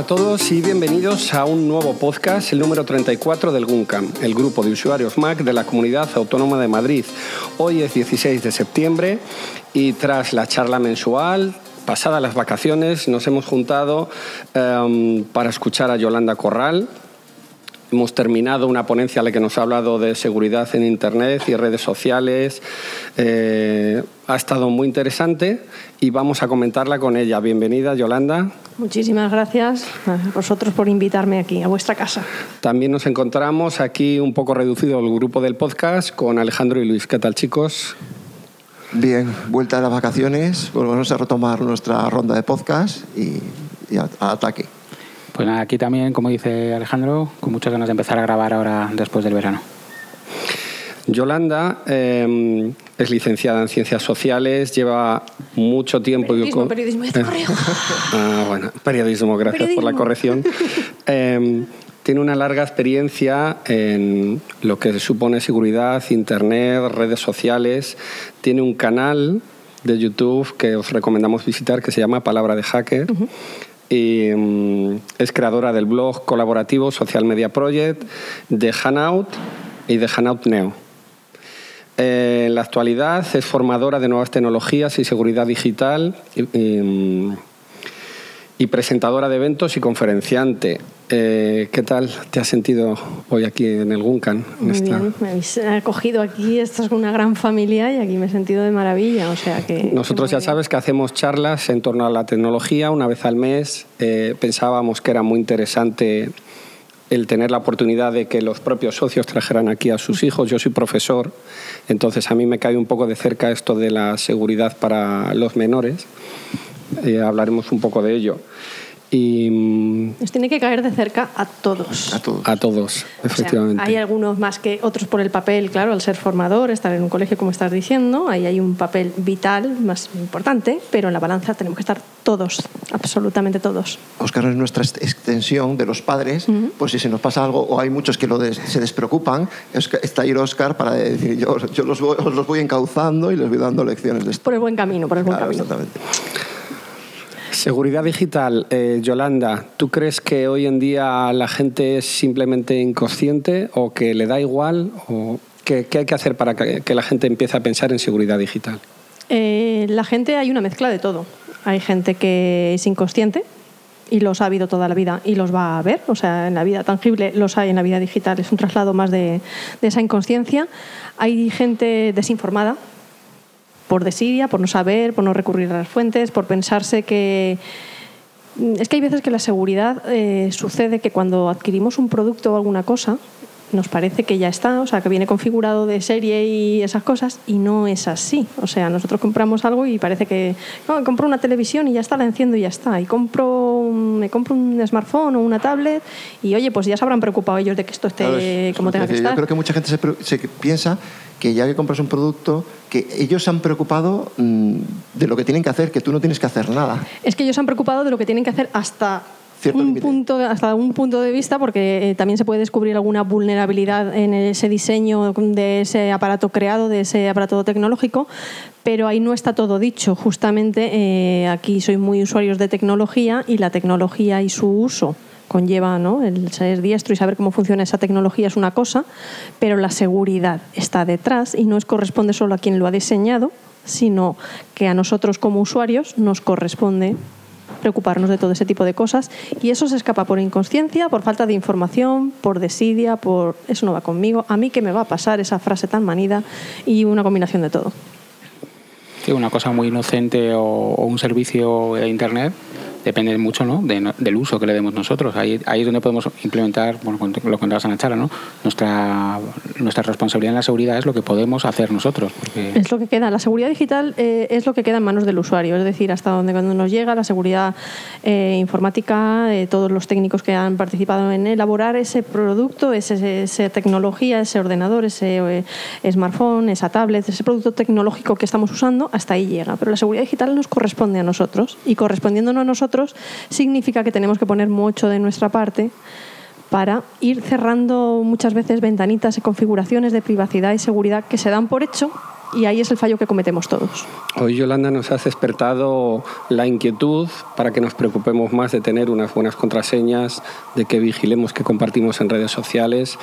Hola a todos y bienvenidos a un nuevo podcast, el número 34 del GUNCAM, el grupo de usuarios Mac de la Comunidad Autónoma de Madrid. Hoy es 16 de septiembre y tras la charla mensual, pasadas las vacaciones, nos hemos juntado um, para escuchar a Yolanda Corral, Hemos terminado una ponencia en la que nos ha hablado de seguridad en Internet y redes sociales. Eh, ha estado muy interesante y vamos a comentarla con ella. Bienvenida, Yolanda. Muchísimas gracias a vosotros por invitarme aquí, a vuestra casa. También nos encontramos aquí un poco reducido el grupo del podcast con Alejandro y Luis. ¿Qué tal, chicos? Bien, vuelta de las vacaciones, volvemos a retomar nuestra ronda de podcast y, y a, a ataque. Pues nada, aquí también, como dice Alejandro, con muchas ganas de empezar a grabar ahora después del verano. Yolanda eh, es licenciada en Ciencias Sociales, lleva mucho tiempo... Periodismo, periodismo, te corrijo. ah, bueno, periodismo, gracias Periodismo. por la corrección. Eh, tiene una larga experiencia en lo que supone seguridad, Internet, redes sociales. Tiene un canal de YouTube que os recomendamos visitar que se llama Palabra de Hacker. Y mm, es creadora del blog colaborativo Social Media Project, de Hanout y de Hanout Neo. Eh, en la actualidad es formadora de nuevas tecnologías y seguridad digital y, y presentadora de eventos y conferenciante. Eh, ¿Qué tal te has sentido hoy aquí en el Guncan? en Muy esta- bien, me habéis acogido aquí, esto es una gran familia y aquí me he sentido de maravilla, o sea que... Nosotros que ya sabes que hacemos charlas en torno a la tecnología una vez al mes. Eh, pensábamos que era muy interesante el tener la oportunidad de que los propios socios trajeran aquí a sus hijos. Yo soy profesor, entonces a mí me cae un poco de cerca esto de la seguridad para los menores. Eh, hablaremos un poco de ello. Y mm. Nos tiene que caer de cerca a todos. A todos. a todos, O sea, efectivamente. hay algunos más que otros por el papel, claro, al ser formador, estar en un colegio como estás diciendo, ahí hay un papel vital más importante, pero en la balanza tenemos que estar todos, absolutamente todos. Oscar es nuestra est- extensión de los padres, pues si se nos pasa algo, o hay muchos que lo des- se despreocupan, es- está ahí Oscar para decir, yo, yo los, voy, os los voy encauzando y les voy dando lecciones de esto. Por el buen camino, por el buen Claro, camino. exactamente. Seguridad digital, eh, Yolanda, ¿tú crees que hoy en día la gente es simplemente inconsciente o que le da igual? O qué, qué hay que hacer para que, la gente empiece a pensar en seguridad digital? Eh, la gente hay una mezcla de todo. Hay gente que es inconsciente y los ha habido toda la vida y los va a ver. O sea, en la vida tangible los hay, en la vida digital es un traslado más de esa inconsciencia. Hay gente desinformada por desidia, por no saber, por no recurrir a las fuentes, por pensarse que... Es que hay veces que la seguridad eh, sucede que cuando adquirimos un producto o alguna cosa, nos parece que ya está, o sea, que viene configurado de serie y esas cosas, y no es así. O sea, nosotros compramos algo y parece que, no, compro una televisión y ya está, la enciendo y ya está. Y compro, un- me compro un smartphone o una tablet y, oye, pues ya se habrán preocupado ellos de que esto esté Claro, como es tenga que estar. Yo creo que mucha gente se, se piensa que ya que compras un producto, que ellos se han preocupado mm, de lo que tienen que hacer, que tú no tienes que hacer nada. Es que ellos se han preocupado de lo que tienen que hacer hasta un punto hasta un punto de vista porque eh, también se puede descubrir alguna vulnerabilidad en ese diseño de ese aparato creado de ese aparato tecnológico pero ahí no está todo dicho. Justamente eh, aquí soy muy usuarios de tecnología y la tecnología y su uso conlleva ¿no? el ser diestro y saber cómo funciona esa tecnología es una cosa, pero la seguridad está detrás y no es corresponde solo a quien lo ha diseñado, sino que a nosotros como usuarios nos corresponde preocuparnos de todo ese tipo de cosas y eso se escapa por inconsciencia, por falta de información, por desidia, por eso no va conmigo, a mí qué me va a pasar esa frase tan manida y una combinación de todo. Una cosa muy inocente o, o un servicio de Internet depende mucho ¿no? de del uso que le demos nosotros. Ahí, ahí es donde podemos implementar, bueno, lo contabas la charla, ¿no? nuestra, nuestra responsabilidad en la seguridad es lo que podemos hacer nosotros. Porque Es lo que queda. La seguridad digital eh, es lo que queda en manos del usuario, es decir, hasta donde cuando nos llega la seguridad eh, informática, eh, todos los técnicos que han participado en elaborar ese producto, ese- esa tecnología, ese ordenador, ese eh, smartphone, esa tablet, ese producto tecnológico que estamos usando, hasta ahí llega. Pero la seguridad digital nos corresponde a nosotros y correspondiéndonos a nosotros significa que tenemos que poner mucho de nuestra parte para ir cerrando muchas veces ventanitas y configuraciones de privacidad y seguridad que se dan por hecho Y ahí es el fallo que cometemos todos. Hoy, Yolanda, nos has despertado la inquietud para que nos preocupemos más de tener unas buenas contraseñas, de que vigilemos que compartimos en redes sociales.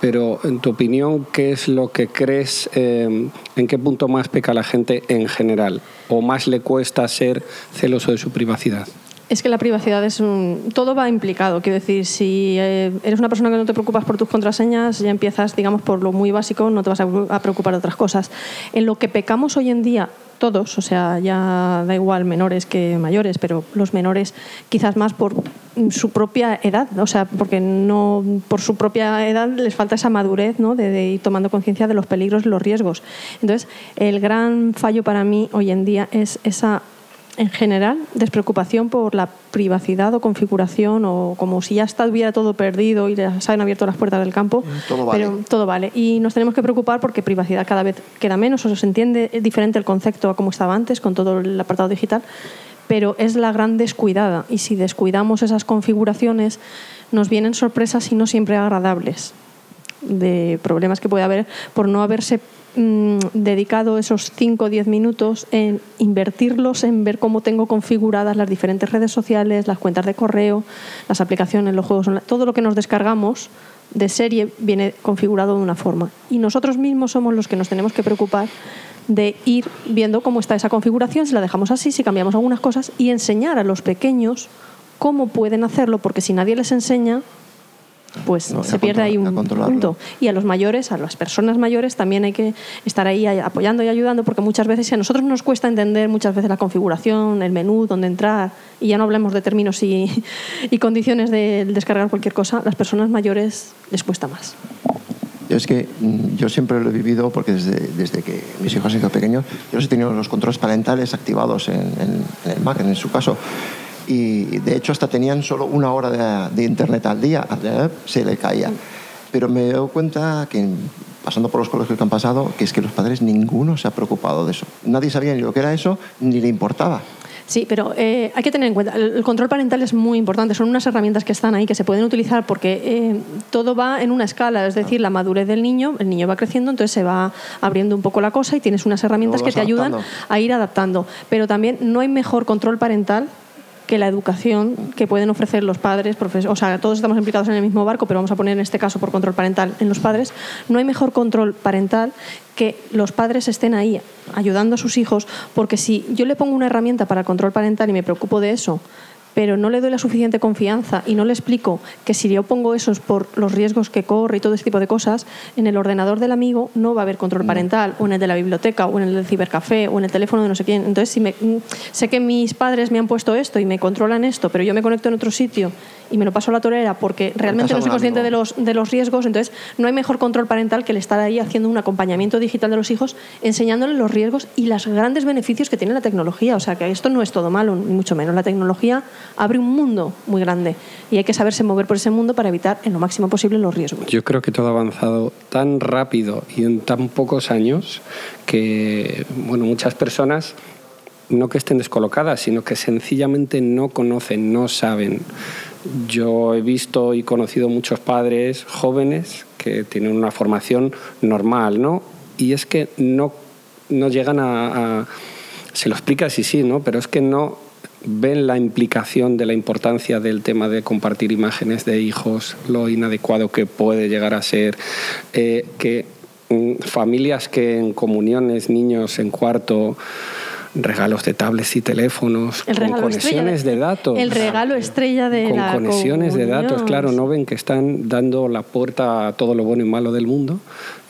Pero, en tu opinión, ¿qué es lo que crees, eh, en qué punto más peca la gente en general? ¿O más le cuesta ser celoso de su privacidad? Es que la privacidad es un... Todo va implicado. Quiero decir, si eh, eres una persona que no te preocupas por tus contraseñas, ya empiezas, digamos, por lo muy básico, no te vas a preocupar de otras cosas. En lo que pecamos hoy en día, todos, o sea, ya da igual menores que mayores, pero los menores quizás más por su propia edad, o sea, porque no por su propia edad les falta esa madurez, ¿no? De, de ir tomando conciencia de los peligros y los riesgos. Entonces, el gran fallo para mí hoy en día es esa en general, despreocupación por la privacidad o configuración o como si ya estuviera todo perdido y les han abierto las puertas del campo. Mm, todo vale. Pero todo vale. Y nos tenemos que preocupar porque privacidad cada vez queda menos o se entiende diferente el concepto a como estaba antes con todo el apartado digital, pero es la gran descuidada. Y si descuidamos esas configuraciones, nos vienen sorpresas y no siempre agradables de problemas que puede haber por no haberse mm, dedicado esos 5 o 10 minutos en invertirlos en ver cómo tengo configuradas las diferentes redes sociales, las cuentas de correo, las aplicaciones, los juegos todo lo que nos descargamos de serie viene configurado de una forma. Y nosotros mismos somos los que nos tenemos que preocupar de ir viendo cómo está esa configuración, si la dejamos así, si cambiamos algunas cosas y enseñar a los pequeños cómo pueden hacerlo, porque si nadie les enseña, pues No, se pierde ahí un punto. Y a los mayores, a las personas mayores, también hay que estar ahí apoyando y ayudando, porque muchas veces, si a nosotros nos cuesta entender muchas veces la configuración, el menú, dónde entrar, y ya no hablemos de términos y, y condiciones de descargar cualquier cosa, las personas mayores les cuesta más. Es que mm, yo siempre lo he vivido porque desde, desde que mis hijos han sido pequeños, yo los he tenido los controles parentales activados en, el Mac, en su caso. Y de hecho hasta tenían solo una hora de, internet al día, se le caía. Pero me dado cuenta que pasando por los colegios que han pasado, que es que los padres ninguno se ha preocupado de eso. Nadie sabía ni lo que era eso, ni le importaba. Sí, pero eh, hay que tener en cuenta, el, control parental es muy importante, son unas herramientas que están ahí, que se pueden utilizar porque eh, todo va en una escala, es decir, la madurez del niño, el niño va creciendo, entonces se va abriendo un poco la cosa y tienes unas herramientas que te ayudan a ir adaptando. Pero también no hay mejor control parental que la educación que pueden ofrecer los padres, o sea, todos estamos implicados en el mismo barco, pero vamos a poner en este caso por control parental en los padres, no hay mejor control parental que los padres estén ahí ayudando a sus hijos, porque si yo le pongo una herramienta para el control parental y me preocupo de eso, pero no le doy la suficiente confianza y no le explico que si yo pongo eso es por los riesgos que corre y todo ese tipo de cosas, en el ordenador del amigo no va a haber control parental, o en el de la biblioteca, o en el del cibercafé, o en el teléfono de no sé quién. Entonces, si me, sé que mis padres me han puesto esto y me controlan esto, pero yo me conecto en otro sitio y me lo paso a la torera porque realmente no soy consciente de los, de los riesgos, entonces no hay mejor control parental que el estar ahí haciendo un acompañamiento digital de los hijos, enseñándoles los riesgos y los grandes beneficios que tiene la tecnología. O sea, que esto no es todo malo, ni mucho menos. La tecnología abre un mundo muy grande y hay que saberse mover por ese mundo para evitar en lo máximo posible los riesgos. Yo creo que todo ha avanzado tan rápido y en tan pocos años que bueno, muchas personas no que estén descolocadas, sino que sencillamente no conocen, no saben. Yo he visto y conocido muchos padres jóvenes que tienen una formación normal, ¿no? Y es que no, no llegan a, a- Se lo explica sí, sí, ¿no? Pero es que no ven la implicación de la importancia del tema de compartir imágenes de hijos, lo inadecuado que puede llegar a ser, eh, que mm, familias que en comuniones, niños en cuarto, regalos de tablets y teléfonos, El con conexiones de datos. El regalo estrella de con la conexiones de datos, claro, no ven que están dando la puerta a todo lo bueno y malo del mundo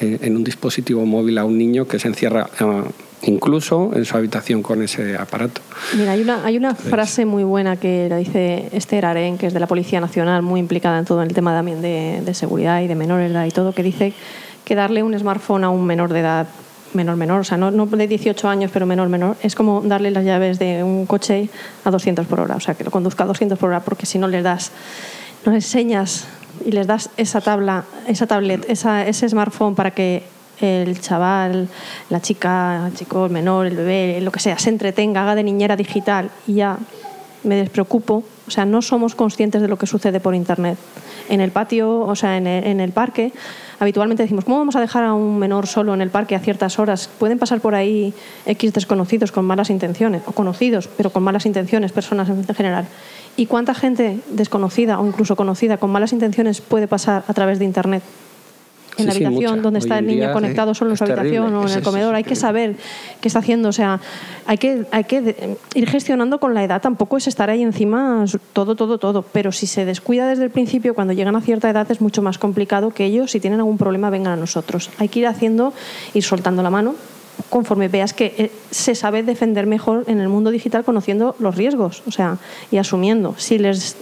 eh, en un dispositivo móvil a un niño que se encierra eh, incluso en su habitación con ese aparato. Mira, hay una, hay una frase muy buena que la dice Esther Aren, que es de la Policía Nacional, muy implicada en todo el tema también de, de seguridad y de menores y todo, que dice que darle un smartphone a un menor de edad, menor, menor, o sea, no, no de 18 años, pero menor, menor, es como darle las llaves de un coche a 200 por hora, o sea, que lo conduzca a 200 por hora, porque si no les das, no enseñas y les das esa tabla, esa tablet, esa, ese smartphone para que el chaval, la chica, el chico, el menor, el bebé, lo que sea, se entretenga, haga de niñera digital y ya me despreocupo. O sea, no somos conscientes de lo que sucede por Internet. En el patio, o sea, en el parque, habitualmente decimos, ¿cómo vamos a dejar a un menor solo en el parque a ciertas horas? Pueden pasar por ahí X desconocidos con malas intenciones, o conocidos, pero con malas intenciones, personas en general. ¿Y cuánta gente desconocida o incluso conocida con malas intenciones puede pasar a través de Internet? En la habitación donde está el niño conectado solo en su habitación o en el comedor. hay que saber qué está haciendo. O sea, hay que, hay que ir gestionando con la edad. Tampoco es estar ahí encima todo, todo, todo. Pero si se descuida desde el principio, cuando llegan a cierta edad es mucho más complicado que ellos, si tienen algún problema, vengan a nosotros. Hay que ir haciendo, ir soltando la mano conforme veas que eh, se sabe defender mejor en el mundo digital conociendo los riesgos, o sea, y asumiendo. Si les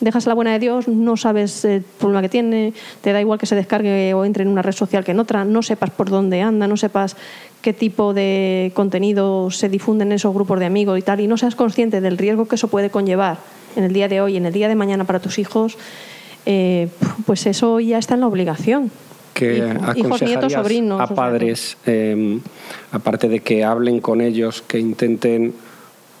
dejas la buena de Dios, no sabes el problema que tiene, te da igual que se descargue o entre en una red social que en otra, no sepas por dónde anda, no sepas qué tipo de contenido se difunde en esos grupos de amigos y tal, y no seas consciente del riesgo que eso puede conllevar en el día de hoy, en el día de mañana para tus hijos, eh, pues eso ya está en la obligación. Que hijos, nietos, sobrinos. A padres, em, aparte de que hablen con ellos, que intenten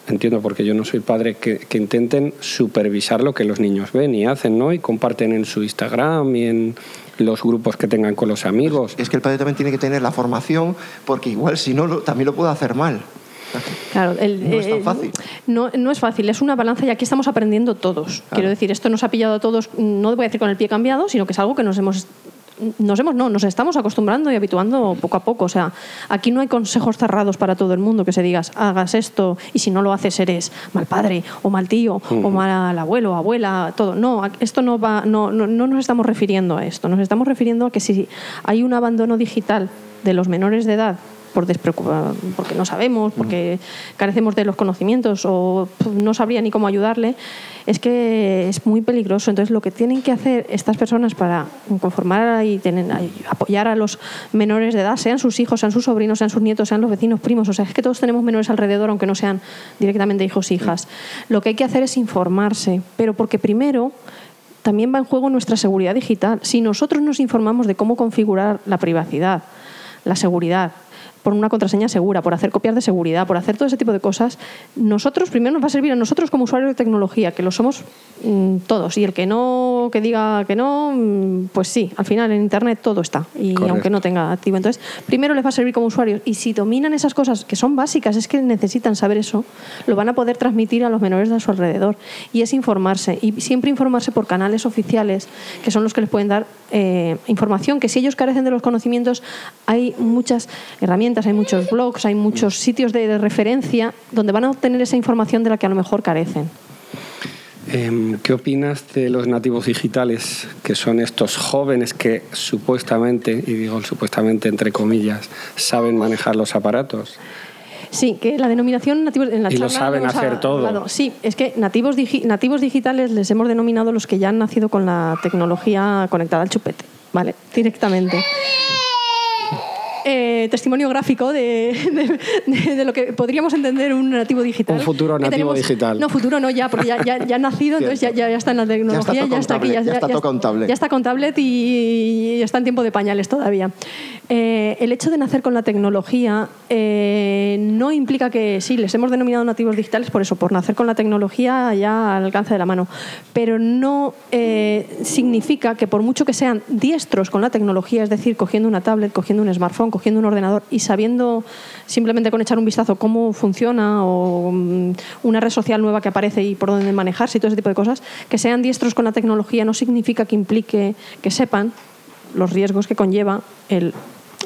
entiendo porque yo no soy padre, que, intenten supervisar lo que los niños ven y hacen, ¿no? Y comparten en su Instagram y en los grupos que tengan con los amigos. Es que el padre también tiene que tener la formación, porque igual si no, también lo puede hacer mal. Claro, no es tan eh, fácil. No, no, es fácil, es una balanza y aquí estamos aprendiendo todos. Quiero decir, esto nos ha pillado a todos, no voy a decir con el pie cambiado, sino que es algo que nos hemos nos hemos, no, nos estamos acostumbrando y habituando poco a poco. O sea, aquí no hay consejos cerrados para todo el mundo que se digas, hagas esto y si no lo haces eres mal padre o mal tío o mal abuelo, abuela, todo. No, esto no va, no, no, no nos estamos refiriendo a esto. Nos estamos refiriendo a que si hay un abandono digital de los menores de edad por porque no sabemos, porque carecemos de los conocimientos o no sabría ni cómo ayudarle, es que es muy peligroso. Entonces, lo que tienen que hacer estas personas para conformar y apoyar a los menores de edad, sean sus hijos, sean sus sobrinos, sean sus nietos, sean los vecinos, primos, o sea, es que todos tenemos menores alrededor, aunque no sean directamente hijos e hijas. Lo que hay que hacer es informarse, pero porque primero también va en juego nuestra seguridad digital. Si nosotros nos informamos de cómo configurar la privacidad, la seguridad, por una contraseña segura, por hacer copias de seguridad, por hacer todo ese tipo de cosas, nosotros primero nos va a servir a nosotros como usuarios de tecnología, que lo somos mm, todos. Y el que no, que diga que no, mm, pues sí, al final en Internet todo está. Y aunque no tenga activo. Entonces, primero les va a servir como usuarios. Y si dominan esas cosas que son básicas, es que necesitan saber eso, lo van a poder transmitir a los menores de a su alrededor. Y es informarse. Y siempre informarse por canales oficiales, que son los que les pueden dar eh, información, que si ellos carecen de los conocimientos, hay muchas herramientas hay muchos blogs, hay muchos sitios de, referencia donde van a obtener esa información de la que a lo mejor carecen. Em, ¿Qué opinas de los nativos digitales, que son estos jóvenes que supuestamente, y digo supuestamente entre comillas, saben manejar los aparatos? Sí, que la denominación nativos en la y lo saben hacer todo. Sí, es que nativos, nativos digitales les hemos denominado los que ya han nacido con la tecnología conectada al chupete, ¿vale? Directamente. Eh, testimonio gráfico de, de, lo que podríamos entender un nativo digital. Un futuro nativo digital. No, futuro no ya, porque ya, ya, ha nacido, entonces ya, ya, está en la tecnología, ya está, aquí. Ya, está todo con tablet. Ya está con tablet y, está en tiempo de pañales todavía. Eh, el hecho de nacer con la tecnología eh, no implica que sí, les hemos denominado nativos digitales por eso, por nacer con la tecnología ya al alcance de la mano, pero no significa que por mucho que sean diestros con la tecnología, es decir, cogiendo una tablet, cogiendo un smartphone, cogiendo un ordenador y sabiendo simplemente con echar un vistazo cómo funciona o mm, una red social nueva que aparece y por dónde manejarse y todo ese tipo de cosas, que sean diestros con la tecnología no significa que implique que sepan los riesgos que conlleva el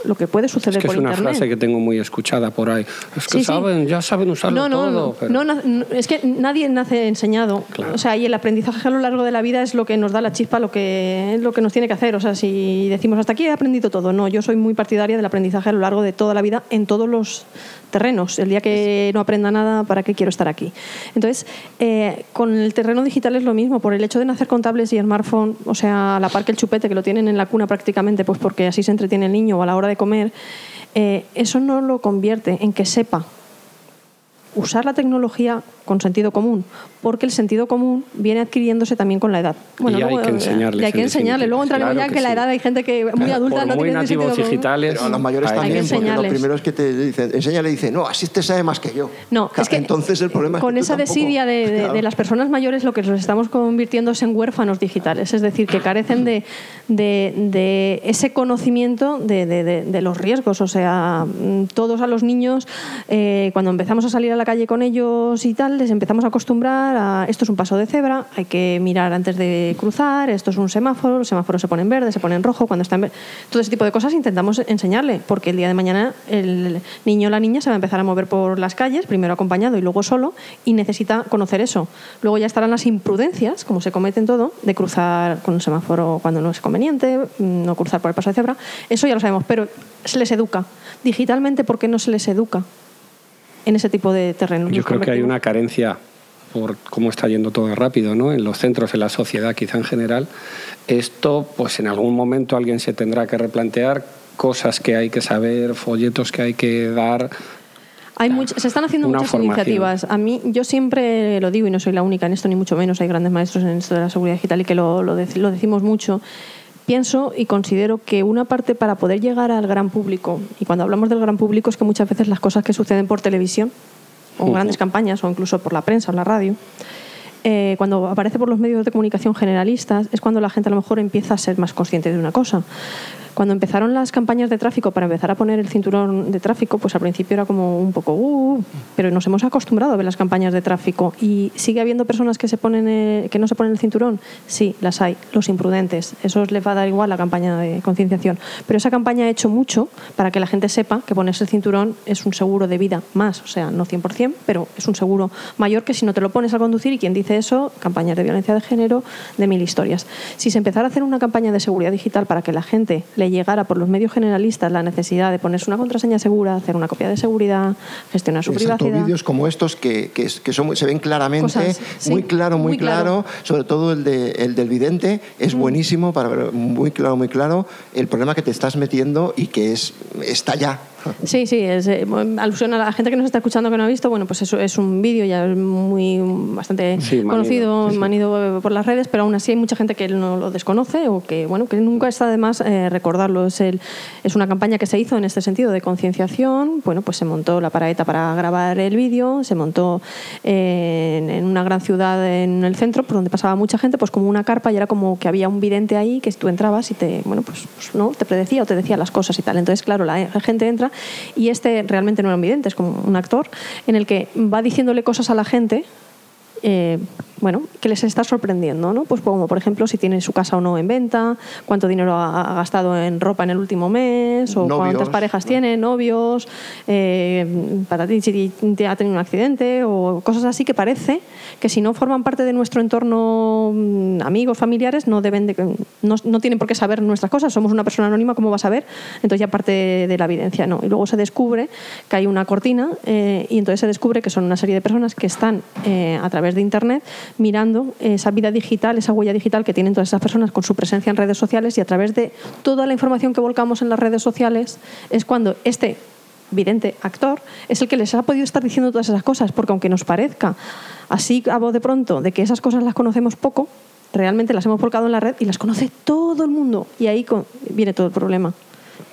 lo que puede suceder es que es una frase que tengo muy escuchada por ahí. Es que saben, ya saben usarlo no, todo. No, no, es que nadie nace enseñado. O sea, y el aprendizaje a lo largo de la vida es lo que nos da la chispa, lo que, lo que nos tiene que hacer. O sea, si decimos hasta aquí he aprendido todo, no, yo soy muy partidaria del aprendizaje a lo largo de toda la vida en todos los terrenos. El día que no aprenda nada, ¿para qué quiero estar aquí? Entonces, eh, con el terreno digital es lo mismo. Por el hecho de nacer con tablets y smartphone, o sea, a la par que el chupete, que lo tienen en la cuna prácticamente, pues porque así se entretiene el niño o a la hora de comer, eh, eso no lo convierte en que sepa usar la tecnología con sentido común, porque el sentido común viene adquiriéndose también con la edad. y hay que enseñarles. Y hay que enseñarles. Luego entraremos ya que, la edad hay gente que muy adulta Por no muy tiene nativos sentido digitales. Pero a los mayores Hay que también, porque lo primero es que te dicen, enseña le dice, no, así te sabe más que yo. No, Claro, es que entonces el problema es con que esa tampoco- desidia de, de- Claro. de las personas mayores lo que nos estamos convirtiendo es en huérfanos digitales, es decir, que carecen de, de- de ese conocimiento de, de- de- de los riesgos. O sea, mm, todos a los niños, eh, cuando empezamos a salir a la calle con ellos y tal, les empezamos a acostumbrar a esto es un paso de cebra, hay que mirar antes de cruzar, esto es un semáforo, los semáforos se ponen verde, se ponen rojo, cuando está en verde. Todo ese tipo de cosas intentamos enseñarle, porque el día de mañana el niño o la niña se va a empezar a mover por las calles, primero acompañado y luego solo, y necesita conocer eso. Luego ya estarán las imprudencias, como se cometen todo, de cruzar con un semáforo cuando no es conveniente, no cruzar por el paso de cebra. Eso ya lo sabemos, pero se les educa. Digitalmente, ¿por qué no se les educa en ese tipo de terrenos? Yo creo que hay una carencia por cómo está yendo todo rápido, ¿no? En los centros, en la sociedad, quizá en general. Esto, pues en algún momento alguien se tendrá que replantear cosas que hay que saber, folletos que hay que dar. Hay much- se están haciendo muchas formación. iniciativas. A mí, yo siempre lo digo y no soy la única en esto, ni mucho menos. Hay grandes maestros en esto de la seguridad digital y que lo, lo dec- lo decimos mucho. Pienso y considero que una parte para poder llegar al gran público, y cuando hablamos del gran público es que muchas veces las cosas que suceden por televisión, o Ujú. grandes campañas, o incluso por la prensa o la radio, eh, cuando aparece por los medios de comunicación generalistas, es cuando la gente a lo mejor empieza a ser más consciente de una cosa. Cuando empezaron las campañas de tráfico para empezar a poner el cinturón de tráfico, pues al principio era como un poco, uh, pero nos hemos acostumbrado a ver las campañas de tráfico y sigue habiendo personas que se ponen eh, que no se ponen el cinturón. Sí, las hay, los imprudentes. Eso les va a dar igual la campaña de concienciación. Pero esa campaña ha hecho mucho para que la gente sepa que ponerse el cinturón es un seguro de vida más, o sea, no 100%, pero es un seguro mayor que si no te lo pones al conducir y quien dice eso, campañas de violencia de género, de mil historias. Si se empezara a hacer una campaña de seguridad digital para que la gente le llegara por los medios generalistas la necesidad de ponerse una contraseña segura, hacer una copia de seguridad, gestionar su Exacto, privacidad. vídeos como estos que, que, que son, se ven claramente, Cosas, sí, muy claro, muy, muy claro. claro. sobre todo el, de, el del vidente, es buenísimo para ver muy claro, muy claro el problema que te estás metiendo y que es está ya. Sí, sí, es eh, alusión a la gente que nos está escuchando que no ha visto, bueno, pues eso es un vídeo ya muy bastante Sí, manido, conocido, sí, sí. manido por las redes, pero aún así hay mucha gente que no lo desconoce o que, bueno, que nunca está de más eh, recordarlo. Es, el, es una campaña que se hizo en este sentido de concienciación, bueno, pues se montó la paraeta para grabar el vídeo, se montó eh, en, en una gran ciudad en el centro, por donde pasaba mucha gente, pues como una carpa y era como que había un vidente ahí que tú entrabas y te, bueno, pues, pues, no, te predecía o te decía las cosas y tal. Entonces, claro, la gente entra y este realmente no era un vidente, es como un actor en el que va diciéndole cosas a la gente eh, bueno, que les está sorprendiendo, ¿no? Pues como por ejemplo si tiene su casa o no en venta, cuánto dinero ha, ha gastado en ropa en el último mes, o Novios, cuántas parejas ¿no? tiene, novios, eh, para ti si te ha tenido un accidente o cosas así que parece que si no forman parte de nuestro entorno, mm, amigos, familiares, no deben de, no, no tienen por qué saber nuestras cosas. Somos una persona anónima, ¿cómo va a saber? Entonces ya parte de la evidencia, no. Y luego se descubre que hay una cortina eh, y entonces se descubre que son una serie de personas que están eh, a través de Internet mirando esa vida digital, esa huella digital que tienen todas esas personas con su presencia en redes sociales y a través de toda la información que volcamos en las redes sociales es cuando este vidente actor es el que les ha podido estar diciendo todas esas cosas, porque aunque nos parezca así a voz de pronto de que esas cosas las conocemos poco, realmente las hemos volcado en la red y las conoce todo el mundo. Y ahí viene todo el problema.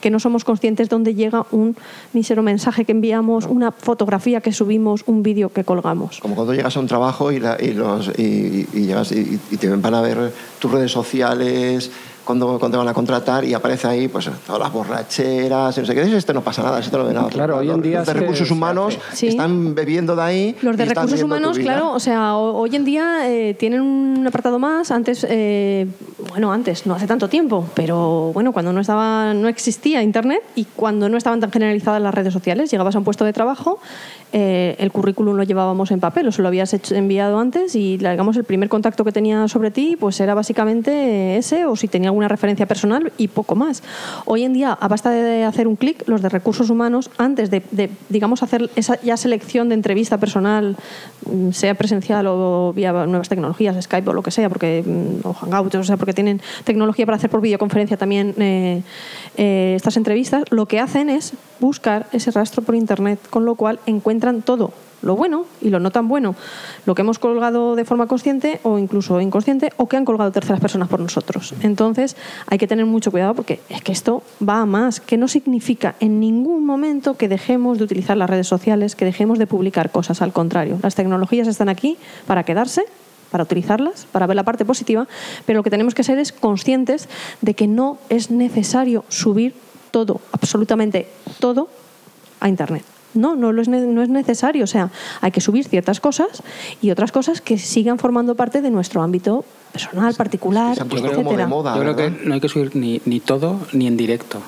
Que no somos conscientes dónde llega un mísero mensaje que enviamos, una fotografía que subimos, un vídeo que colgamos. Como cuando llegas a un trabajo y, la- y los, y, y llegas te van a ver tus redes sociales, cuando, cuando van a contratar y aparece ahí pues todas las borracheras, y no sé qué, esto no pasa nada, esto no ve nada. Claro, hoy en día Los de que recursos humanos. Sí. están bebiendo de ahí. Los de y recursos humanos, claro, o sea, ho- hoy en día eh, tienen un apartado más. Antes, eh, bueno, antes, no hace tanto tiempo, pero bueno, cuando no estaba, no existía Internet y cuando no estaban tan generalizadas las redes sociales, llegabas a un puesto de trabajo, eh, el currículum lo llevábamos en papel, o se lo habías hecho- enviado antes y, digamos, el primer contacto que tenía sobre ti, pues era básicamente ese, o si tenía alguna referencia personal y poco más. Hoy en día, a basta de hacer un clic, los de recursos humanos, antes de, digamos, hacer esa ya selección de entrevista personal, mm, sea presencial o vía nuevas tecnologías, Skype o lo que sea, porque, mm, o Hangouts, o sea, porque tienen tecnología para hacer por videoconferencia también eh, eh, estas entrevistas, lo que hacen es buscar ese rastro por Internet, con lo cual encuentran todo lo bueno y lo no tan bueno, lo que hemos colgado de forma consciente o incluso inconsciente o que han colgado terceras personas por nosotros. Entonces hay que tener mucho cuidado porque es que esto va a más, que no significa en ningún momento que dejemos de utilizar las redes sociales, que dejemos de publicar cosas, al contrario, las tecnologías están aquí para quedarse para utilizarlas, para ver la parte positiva, pero lo que tenemos que ser es conscientes de que no es necesario subir todo, absolutamente todo, a Internet. No, no, es, no es necesario. O sea, hay que subir ciertas cosas y otras cosas que sigan formando parte de nuestro ámbito personal, particular, Se han puesto etcétera. como de moda, Yo creo que no hay que subir ni, ni todo ni en directo.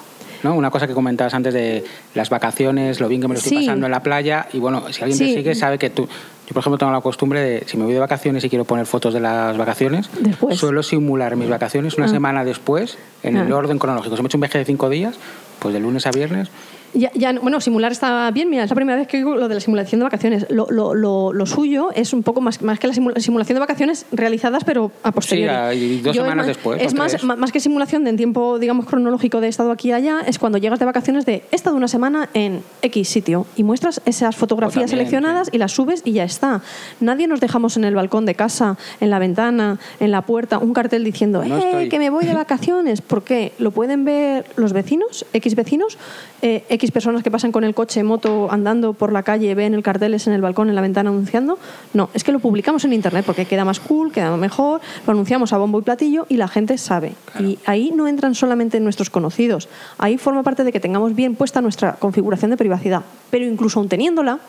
¿no? Una cosa que comentabas antes de las vacaciones, lo bien que me lo estoy Sí. pasando en la playa. Y bueno, si alguien te Sí. sigue, sabe que tú. Yo, por ejemplo, tengo la costumbre de, si me voy de vacaciones y quiero poner fotos de las vacaciones, Después. suelo simular mis vacaciones una Ah. semana después, en el Ah. orden cronológico. Si me he hecho un viaje de cinco días, pues de lunes a viernes, Ya, ya, bueno, simular está bien. Mira, es la primera vez que digo lo de la simulación de vacaciones. Lo, lo, lo, lo suyo es un poco más, más que la simula- simulación de vacaciones realizadas, pero a posteriori. Sí, dos Yo es semanas más- después, Es más, que simulación de en tiempo, digamos, cronológico de estado aquí y allá, es cuando llegas de vacaciones de he estado una semana en X sitio y muestras esas fotografías también, seleccionadas y las subes y ya está. Nadie nos dejamos en el balcón de casa, en la ventana, en la puerta, un cartel diciendo, No "Eh, estoy". que me voy de vacaciones. ¿Por qué? ¿Lo pueden ver los vecinos, X vecinos, eh, X personas que pasan con el coche, moto, andando por la calle, ven el carteles en el balcón, en la ventana anunciando? No, es que lo publicamos en Internet porque queda más cool, queda mejor, lo anunciamos a bombo y platillo y la gente sabe. Y ahí no entran solamente nuestros conocidos, ahí forma parte de que tengamos bien puesta nuestra configuración de privacidad. Pero incluso aun teniéndola,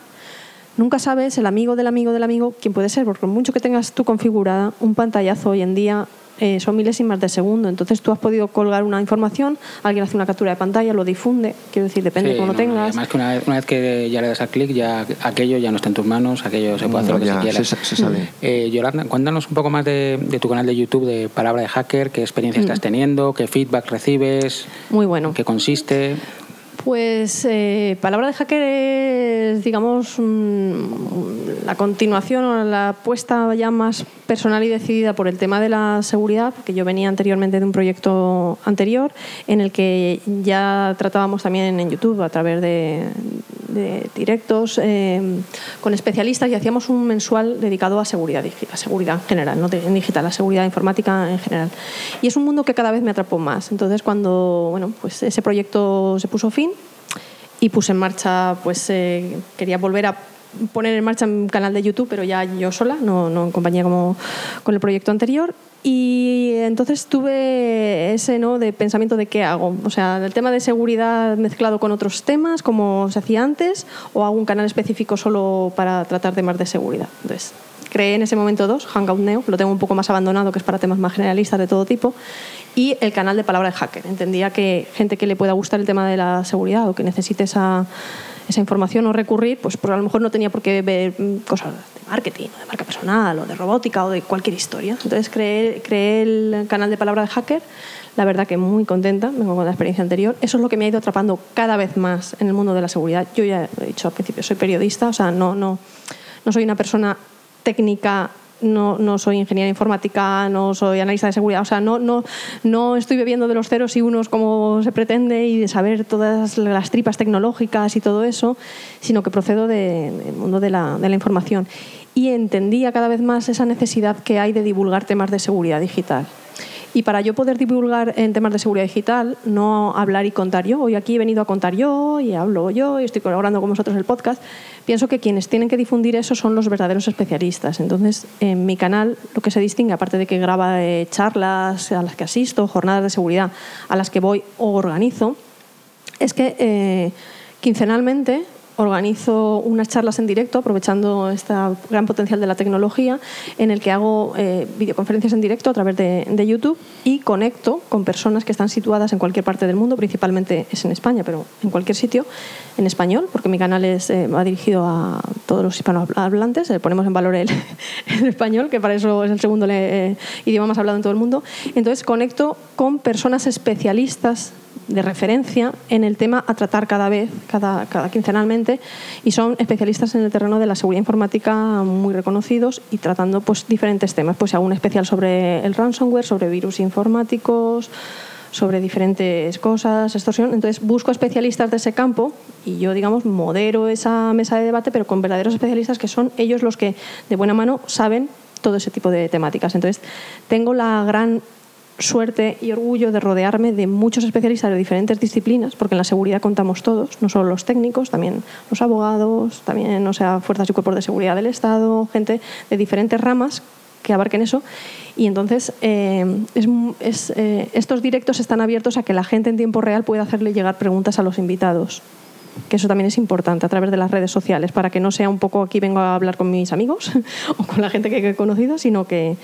Nunca sabes el amigo del amigo del amigo quién puede ser, porque por mucho que tengas tú configurada, un pantallazo hoy en día eh, son milésimas de segundo. Entonces tú has podido colgar una información, alguien hace una captura de pantalla, lo difunde, quiero decir, depende Sí, de cómo lo no, tengas. Además que una vez, una vez que ya le das al clic, ya aquello ya no está en tus manos, aquello se puede hacer lo que ya, se quiera. se- se sale. Eh, Yolanda, cuéntanos un poco más de, de tu canal de YouTube de Palabra de Hacker, qué experiencia estás teniendo, qué feedback recibes, Muy bueno. en qué consiste. Pues eh, Palabra de Hacker es, digamos, mm, la continuación o la apuesta ya más personal y decidida por el tema de la seguridad, porque yo venía anteriormente de un proyecto anterior en el que ya tratábamos también en YouTube a través de, directos eh, con especialistas y hacíamos un mensual dedicado a seguridad, a seguridad en general, no digital, a seguridad informática en general. Y es un mundo que cada vez me atrapó más. Entonces, cuando bueno, pues ese proyecto se puso fin y puse en marcha, pues eh, quería volver a poner en marcha un canal de YouTube, pero ya yo sola, no, no en compañía como con el proyecto anterior. Y entonces tuve ese no de pensamiento de qué hago. O sea, el tema de seguridad mezclado con otros temas, como se hacía antes, o hago un canal específico solo para tratar temas de seguridad. Entonces, creé en ese momento dos, Hangout Neo, lo tengo un poco más abandonado, que es para temas más generalistas de todo tipo, y el canal de Palabra de Hacker. Entendía que gente que le pueda gustar el tema de la seguridad o que necesite esa, esa información o recurrir, pues, pues a lo mejor no tenía por qué ver mm, cosas marketing, o de marca personal, o de robótica, o de cualquier historia. Entonces creé, creé el canal de Palabra de Hacker, la verdad que muy contenta, vengo con la experiencia anterior. Eso es lo que me ha ido atrapando cada vez más en el mundo de la seguridad. Yo ya he dicho al principio, soy periodista, o sea, no, no, no soy una persona técnica no, no soy ingeniera informática, no soy analista de seguridad, o sea, no, no, no estoy bebiendo de los ceros y unos como se pretende y de saber todas las tripas tecnológicas y todo eso, sino que procedo de- del mundo de la, de la información. Y entendía cada vez más esa necesidad que hay de divulgar temas de seguridad digital. Y para yo poder divulgar en temas de seguridad digital, no hablar y contar yo. Hoy aquí he venido a contar yo y hablo yo y estoy colaborando con vosotros en el podcast. Pienso que quienes tienen que difundir eso son los verdaderos especialistas. Entonces, en mi canal lo que se distingue, aparte de que graba eh, charlas a las que asisto, jornadas de seguridad a las que voy o organizo, es que eh, quincenalmente organizo unas charlas en directo, aprovechando este gran potencial de la tecnología, en el que hago eh, videoconferencias en directo a través de, de YouTube y conecto con personas que están situadas en cualquier parte del mundo, principalmente es en España, pero en cualquier sitio, en español, porque mi canal es, eh, va dirigido a todos los hispanohablantes, eh, ponemos en valor el, el español, que para eso es el segundo eh, idioma más hablado en todo el mundo. Entonces conecto con personas especialistas de referencia en el tema a tratar cada vez, cada, cada quincenalmente, y son especialistas en el terreno de la seguridad informática muy reconocidos y tratando pues, diferentes temas. Pues hago un especial sobre el ransomware, sobre virus informáticos, sobre diferentes cosas, extorsión. Entonces busco especialistas de ese campo y yo, digamos, modero esa mesa de debate, pero con verdaderos especialistas que son ellos los que de buena mano saben todo ese tipo de temáticas. Entonces tengo la gran suerte y orgullo de rodearme de muchos especialistas de diferentes disciplinas, porque en la seguridad contamos todos, no solo los técnicos, también los abogados, también o sea, fuerzas y cuerpos de seguridad del Estado, gente de diferentes ramas que abarquen eso. Y entonces eh, es, eh, estos directos están abiertos a que la gente en tiempo real pueda hacerle llegar preguntas a los invitados que eso también es importante a través de las redes sociales, para que no sea un poco aquí vengo a hablar con mis amigos o con la gente que he conocido, sino que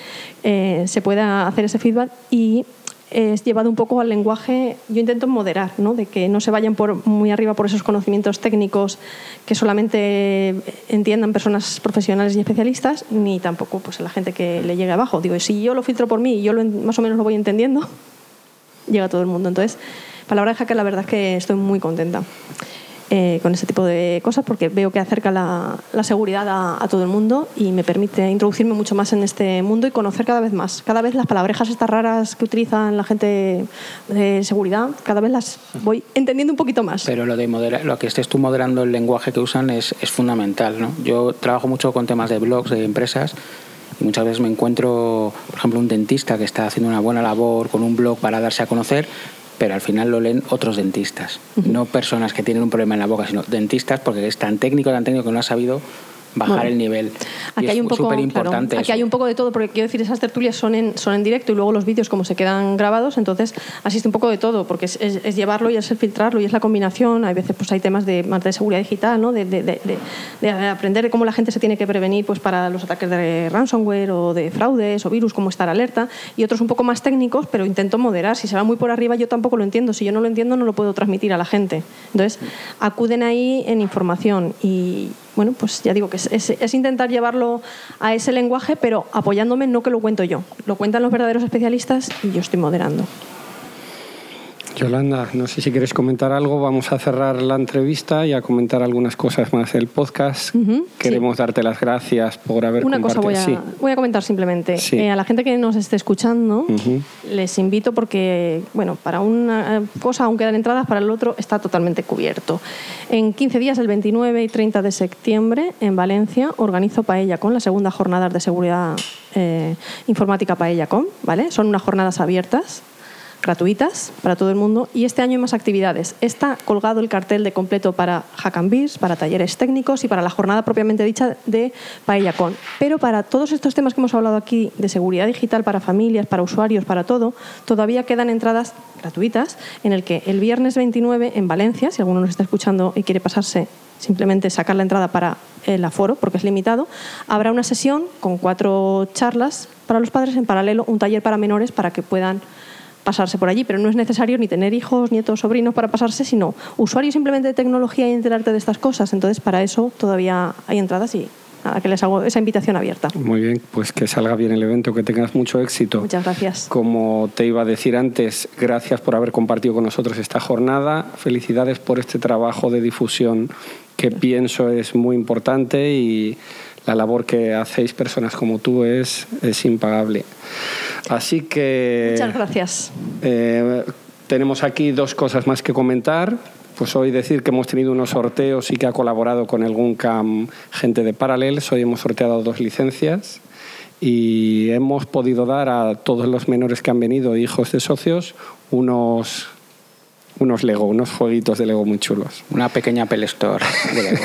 eh, se pueda hacer ese feedback y es llevado un poco al lenguaje, yo intento moderar, ¿no? de que no se vayan por, muy arriba por esos conocimientos técnicos que solamente entiendan personas profesionales y especialistas, ni tampoco pues, la gente que le llegue abajo. Digo, si yo lo filtro por mí y yo lo, más o menos lo voy entendiendo, llega todo el mundo. Entonces, palabra de que la verdad es que estoy muy contenta. Eh, con ese tipo de cosas porque veo que acerca la, seguridad a, todo el mundo y me permite introducirme mucho más en este mundo y conocer cada vez más. Cada vez las palabrejas estas raras que utilizan la gente de seguridad, cada vez las voy entendiendo un poquito más. Pero lo de lo que estés tú moderando el lenguaje que usan es, es fundamental. ¿no? Yo trabajo mucho con temas de blogs de empresas y muchas veces me encuentro, por ejemplo, un dentista que está haciendo una buena labor con un blog para darse a conocer, pero al final lo leen otros dentistas, no personas que tienen un problema en la boca, sino dentistas porque es tan técnico, tan técnico que no ha sabido bajar el nivel. Aquí hay un poco, importante aquí hay un poco de todo, porque quiero decir, esas tertulias son en, son en directo y luego los vídeos como se quedan grabados, entonces asiste un poco de todo, porque es, es, llevarlo y es el filtrarlo y es la combinación. Hay veces pues hay temas de, de seguridad digital, ¿no? de, de, de, aprender cómo la gente se tiene que prevenir pues, para los ataques de ransomware o de fraudes o virus, cómo estar alerta, y otros un poco más técnicos, pero intento moderar. Si se va muy por arriba, yo tampoco lo entiendo. Si yo no lo entiendo, no lo puedo transmitir a la gente. Entonces, acuden ahí en información y bueno, pues ya digo que es, intentar llevarlo a ese lenguaje, pero apoyándome no que lo cuento yo, lo cuentan los verdaderos especialistas y yo estoy moderando. Yolanda, no sé si quieres comentar algo. Vamos a cerrar la entrevista y a comentar algunas cosas más del podcast. Queremos darte las gracias por haber Una cosa voy a, voy a comentar simplemente. Eh, a la gente que nos esté escuchando, les invito porque, bueno, para una cosa aún quedan entradas, para el otro está totalmente cubierto. En 15 días, el 29 y 30 de septiembre, en Valencia, organizo Paella con la segunda jornada de seguridad eh, informática Paella con, ¿vale? Son unas jornadas abiertas gratuitas para todo el mundo y este año hay más actividades. Está colgado el cartel de completo para Hack and Beers, para talleres técnicos y para la jornada propiamente dicha de PaellaCon. Pero para todos estos temas que hemos hablado aquí de seguridad digital para familias, para usuarios, para todo, todavía quedan entradas gratuitas en el que el viernes 29 en Valencia, si alguno nos está escuchando y quiere pasarse simplemente sacar la entrada para el aforo, porque es limitado, habrá una sesión con cuatro charlas para los padres en paralelo, un taller para menores para que puedan pasarse por allí, pero no es necesario ni tener hijos, nietos, sobrinos para pasarse, sino usuario simplemente de tecnología y enterarte de estas cosas. Entonces, para eso todavía hay entradas y nada, que les hago esa invitación abierta. Muy bien, pues que salga bien el evento, que tengas mucho éxito. Muchas gracias. Como te iba a decir antes, gracias por haber compartido con nosotros esta jornada. Felicidades por este trabajo de difusión que pienso es muy importante y la labor que hacéis personas como tú es, es impagable. Así que... Muchas gracias. Eh, tenemos aquí dos cosas más que comentar. Pues hoy decir que hemos tenido unos sorteos y que ha colaborado con el GUNCAM gente de Parallels. Hoy hemos sorteado dos licencias y hemos podido dar a todos los menores que han venido, hijos de socios, unos unos Lego, unos jueguitos de Lego muy chulos. Una pequeña Apple Store de Lego.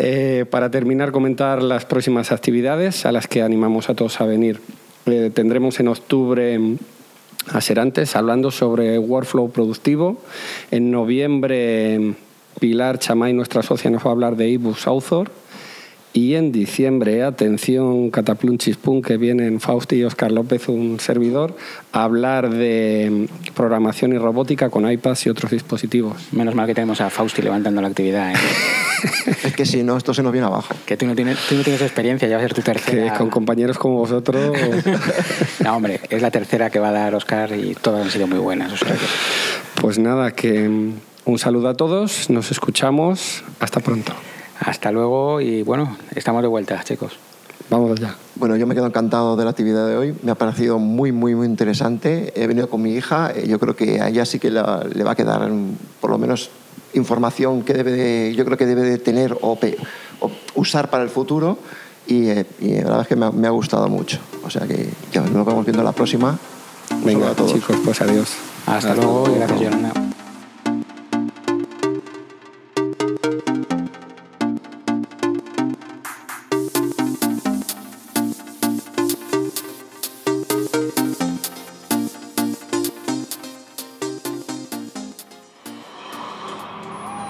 Eh, para terminar, comentar las próximas actividades a las que animamos a todos a venir. Eh, tendremos en octubre a Serantes hablando sobre workflow productivo. En noviembre, Pilar Chamay, nuestra socia, nos va a hablar de ebooks author. Y en diciembre, atención, Cataplunchispun, que vienen Fausti y Oscar López, un servidor, a hablar de programación y robótica con iPads y otros dispositivos. Menos mal que tenemos a Fausti levantando la actividad. ¿eh? es que si no, esto se nos viene abajo. Que tú no tienes, tú no tienes experiencia, ya va a ser tu tercera. Que con compañeros como vosotros. no, hombre, es la tercera que va a dar Oscar y todas han sido muy buenas. Pues nada, que un saludo a todos, nos escuchamos, hasta pronto. Hasta luego y bueno, estamos de vuelta, chicos. vamos allá. Bueno, yo me quedo encantado de la actividad de hoy. Me ha parecido muy, muy, muy interesante. He venido con mi hija. eh, Yo creo que a ella sí que la- le va a quedar, mm, por lo menos, información que debe de, yo creo que debe de tener o, pe- o usar para el futuro. Y, eh, y la verdad es que me ha, me ha gustado mucho. O sea que ya nos vamos viendo la próxima. Venga, a todos. chicos, pues adiós. Hasta luego y gracias, Yolanda.